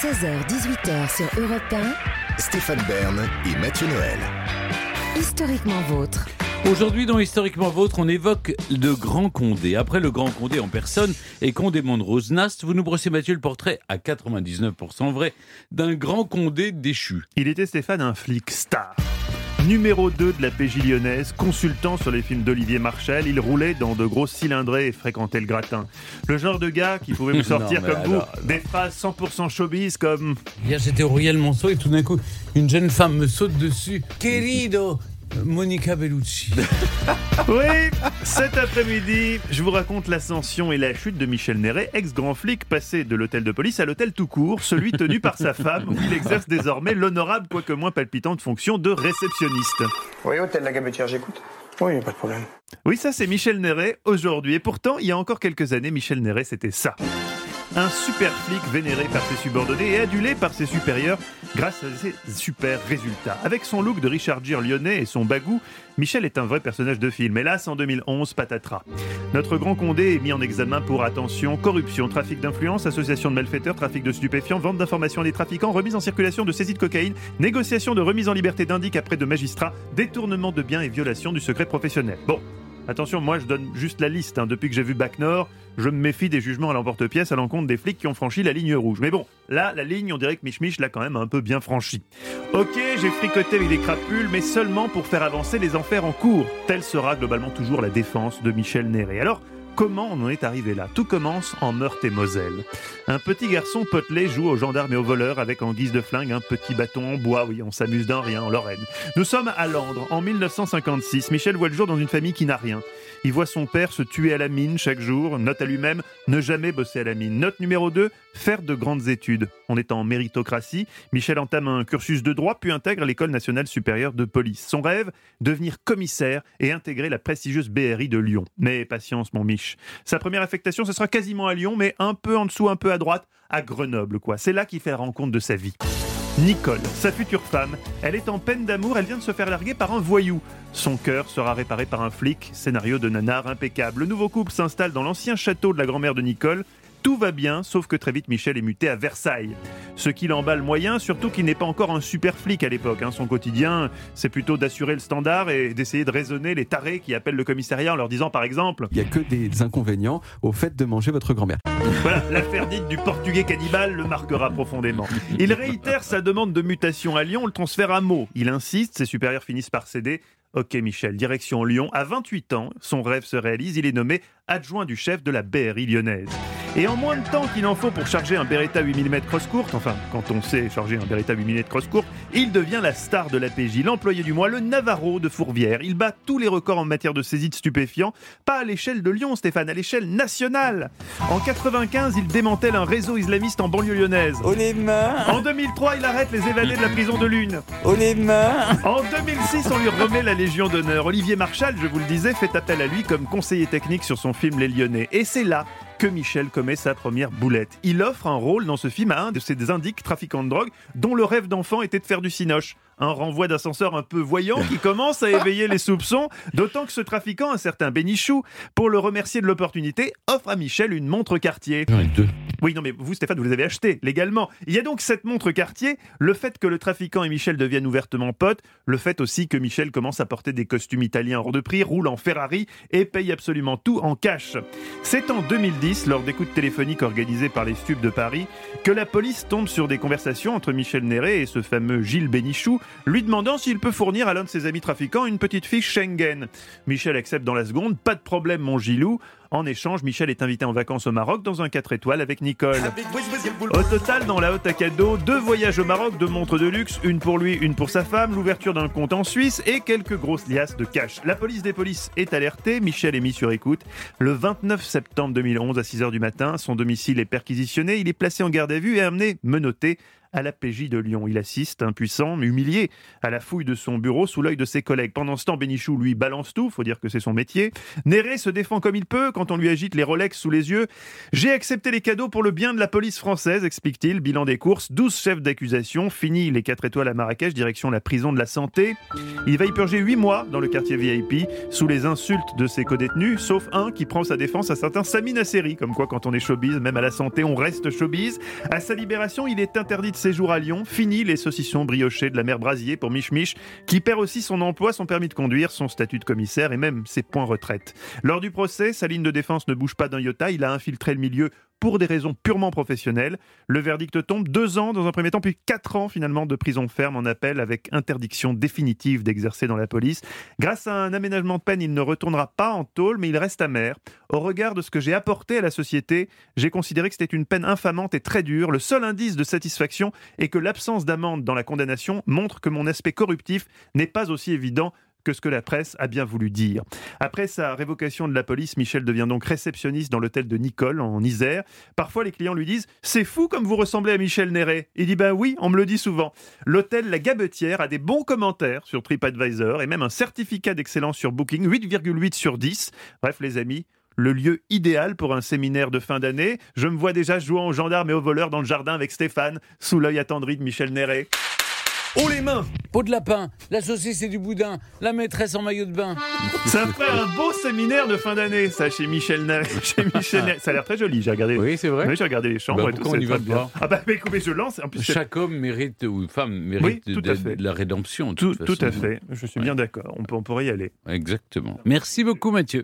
16h-18h sur Europe 1, Stéphane Bern et Mathieu Noël. historiquement vôtre. Aujourd'hui, dans Historiquement Vôtre, on évoque le Grand Condé. Après le Grand Condé en personne et Condé Mondrose Nast, vous nous brossez, Mathieu, le portrait à 99% vrai d'un Grand Condé déchu. Il était Stéphane un flic star. Numéro 2 de la PJ lyonnaise, consultant sur les films d'Olivier Marchal, il roulait dans de grosses cylindrées et fréquentait le gratin. Le genre de gars qui pouvait vous sortir Non, comme alors- vous des phrases 100% showbiz comme Hier, j'étais au Royal Monceau et tout d'un coup, une jeune femme me saute dessus. Querido Monica Bellucci. Oui, cet après-midi, je vous raconte l'ascension et la chute de Michel Néret, ex-grand flic passé de l'hôtel de police à l'hôtel tout court, celui tenu par sa femme, où il exerce désormais l'honorable, quoique moins palpitante fonction de réceptionniste. Oui, hôtel La Gabetière, j'écoute. Oui, y a pas de problème. Oui, ça c'est Michel Néret aujourd'hui. Et pourtant, il y a encore quelques années, Michel Néret, c'était ça. Un super flic vénéré par ses subordonnés et adulé par ses supérieurs grâce à ses super résultats. Avec son look de Richard Gere lyonnais et son bagou, Michel est un vrai personnage de film. Hélas, en 2011, patatras. Notre grand Condé est mis en examen pour attention, corruption, trafic d'influence, association de malfaiteurs, trafic de stupéfiants, vente d'informations à des trafiquants, remise en circulation de saisie de cocaïne, négociation de remise en liberté d'indic après de magistrats, détournement de biens et violation du secret professionnel. Bon, Attention, moi je donne juste la liste. hein. Depuis que j'ai vu Bac Nord, je me méfie des jugements à l'emporte-pièce à l'encontre des flics qui ont franchi la ligne rouge. Mais bon, là, la ligne, on dirait que Mich Mich l'a quand même un peu bien franchie. Ok, j'ai fricoté avec des crapules, mais seulement pour faire avancer les enfers en cours. Telle sera globalement toujours la défense de Michel Néret. Alors, Comment on en est arrivé là? Tout commence en Meurthe-et-Moselle. Un petit garçon potelé joue aux gendarmes et aux voleurs avec en guise de flingue un petit bâton en bois. Oui, on s'amuse d'un rien en Lorraine. Nous sommes à Landres en 1956. Michel voit le jour dans une famille qui n'a rien. Il voit son père se tuer à la mine chaque jour. Note à lui-même ne jamais bosser à la mine. Note numéro 2 faire de grandes études. On est en méritocratie. Michel entame un cursus de droit puis intègre l'école nationale supérieure de police. Son rêve devenir commissaire et intégrer la prestigieuse BRI de Lyon. Mais patience, mon Sa première affectation, ce sera quasiment à Lyon, mais un peu en dessous, un peu à droite, à Grenoble, quoi. C'est là qu'il fait la rencontre de sa vie. Nicole, sa future femme, elle est en peine d'amour, elle vient de se faire larguer par un voyou. Son cœur sera réparé par un flic, scénario de nanar impeccable. Le nouveau couple s'installe dans l'ancien château de la grand-mère de Nicole. Tout va bien, sauf que très vite Michel est muté à Versailles. Ce qui l'emballe moyen, surtout qu'il n'est pas encore un super flic à l'époque. hein. Son quotidien, c'est plutôt d'assurer le standard et d'essayer de raisonner les tarés qui appellent le commissariat en leur disant par exemple Il n'y a que des inconvénients au fait de manger votre grand-mère. Voilà, l'affaire dite du portugais cannibale le marquera profondément. Il réitère sa demande de mutation à Lyon, le transfert à Meaux. Il insiste, ses supérieurs finissent par céder. Ok Michel, direction Lyon. À 28 ans, son rêve se réalise, il est nommé adjoint du chef de la BRI lyonnaise. Et en moins de temps qu'il en faut pour charger un Beretta 8 mm cross courte, enfin, quand on sait charger un Beretta 8 mm cross courte, il devient la star de la PJ, l'employé du mois, le Navarro de Fourvière. Il bat tous les records en matière de saisie de stupéfiants, pas à l'échelle de Lyon, Stéphane, à l'échelle nationale. En 95, il démantèle un réseau islamiste en banlieue lyonnaise. Oh les mains En 2003, il arrête les évadés de la prison de Lune. Oh les mains En 2006, on lui remet la Légion d'honneur. Olivier Marchal, je vous le disais, fait appel à lui comme conseiller technique sur son film Les Lyonnais. Et c'est là que Michel commet sa première boulette. Il offre un rôle dans ce film à un de ses indiques trafiquants de drogue dont le rêve d'enfant était de faire du cinoche. Un renvoi d'ascenseur un peu voyant qui commence à éveiller les soupçons, d'autant que ce trafiquant, un certain Bénichou, pour le remercier de l'opportunité, offre à Michel une montre deux. Oui, non, mais vous, Stéphane, vous les avez achetés légalement. Il y a donc cette montre Cartier, le fait que le trafiquant et Michel deviennent ouvertement potes, le fait aussi que Michel commence à porter des costumes italiens hors de prix, roule en Ferrari et paye absolument tout en cash. C'est en 2010, lors d'écoutes téléphoniques organisées par les stupes de Paris, que la police tombe sur des conversations entre Michel Néret et ce fameux Gilles Bénichou, lui demandant s'il peut fournir à l'un de ses amis trafiquants une petite fiche Schengen. Michel accepte dans la seconde, pas de problème mon Gilou. En échange, Michel est invité en vacances au Maroc dans un 4 étoiles avec Nicole. Au total, dans la haute à cadeau, deux voyages au Maroc, deux montres de luxe, une pour lui, une pour sa femme, l'ouverture d'un compte en Suisse et quelques grosses liasses de cash. La police des polices est alertée, Michel est mis sur écoute. Le 29 septembre 2011 à 6h du matin, son domicile est perquisitionné, il est placé en garde à vue et amené menotté à la PJ de Lyon. Il assiste, impuissant, humilié, à la fouille de son bureau sous l'œil de ses collègues. Pendant ce temps, Bénichou, lui, balance tout, faut dire que c'est son métier. Néré se défend comme il peut quand on lui agite les Rolex sous les yeux. J'ai accepté les cadeaux pour le bien de la police française, explique-t-il. Bilan des courses, 12 chefs d'accusation. Fini les 4 étoiles à Marrakech, direction la prison de la santé. Il va y purger 8 mois dans le quartier VIP, sous les insultes de ses codétenus, sauf un qui prend sa défense à certains Sami Nasseri, comme quoi quand on est showbiz, même à la santé, on reste showbiz. À sa libération, il est interdit de séjour à Lyon. Fini les saucissons briochés de la mère Brasier pour Mich Mich, qui perd aussi son emploi, son permis de conduire, son statut de commissaire et même ses points retraite. Lors du procès, sa ligne de défense ne bouge pas d'un iota. Il a infiltré le milieu pour des raisons purement professionnelles. Le verdict tombe deux ans dans un premier temps, puis quatre ans finalement de prison ferme en appel avec interdiction définitive d'exercer dans la police. Grâce à un aménagement de peine, il ne retournera pas en tôle, mais il reste amer. Au regard de ce que j'ai apporté à la société, j'ai considéré que c'était une peine infamante et très dure. Le seul indice de satisfaction est que l'absence d'amende dans la condamnation montre que mon aspect corruptif n'est pas aussi évident que ce que la presse a bien voulu dire. Après sa révocation de la police, Michel devient donc réceptionniste dans l'hôtel de Nicole en Isère. Parfois, les clients lui disent C'est fou comme vous ressemblez à Michel Néret. Il dit Ben oui, on me le dit souvent. L'hôtel La Gabetière a des bons commentaires sur TripAdvisor et même un certificat d'excellence sur Booking, 8,8 sur 10. Bref, les amis, le lieu idéal pour un séminaire de fin d'année. Je me vois déjà jouant aux gendarmes et aux voleurs dans le jardin avec Stéphane, sous l'œil attendri de Michel Néret. Oh les mains Pot de lapin, la saucisse et du boudin, la maîtresse en maillot de bain. Ça ferait un beau séminaire de fin d'année, ça, chez Michel Néret. Chez Michel. Ça a l'air très joli, j'ai regardé. Oui, c'est vrai. Oui, j'ai regardé les chambres Bah, et tout. on n'y va bien. Ah bah mais écoutez, je lance. En plus, c'est- Chaque homme mérite, ou femme mérite Oui, tout de, à fait. de la rédemption. de tout, toute tout à fait. Je suis bien d'accord. On, peut- on pourrait y aller. Exactement. Merci beaucoup Mathieu.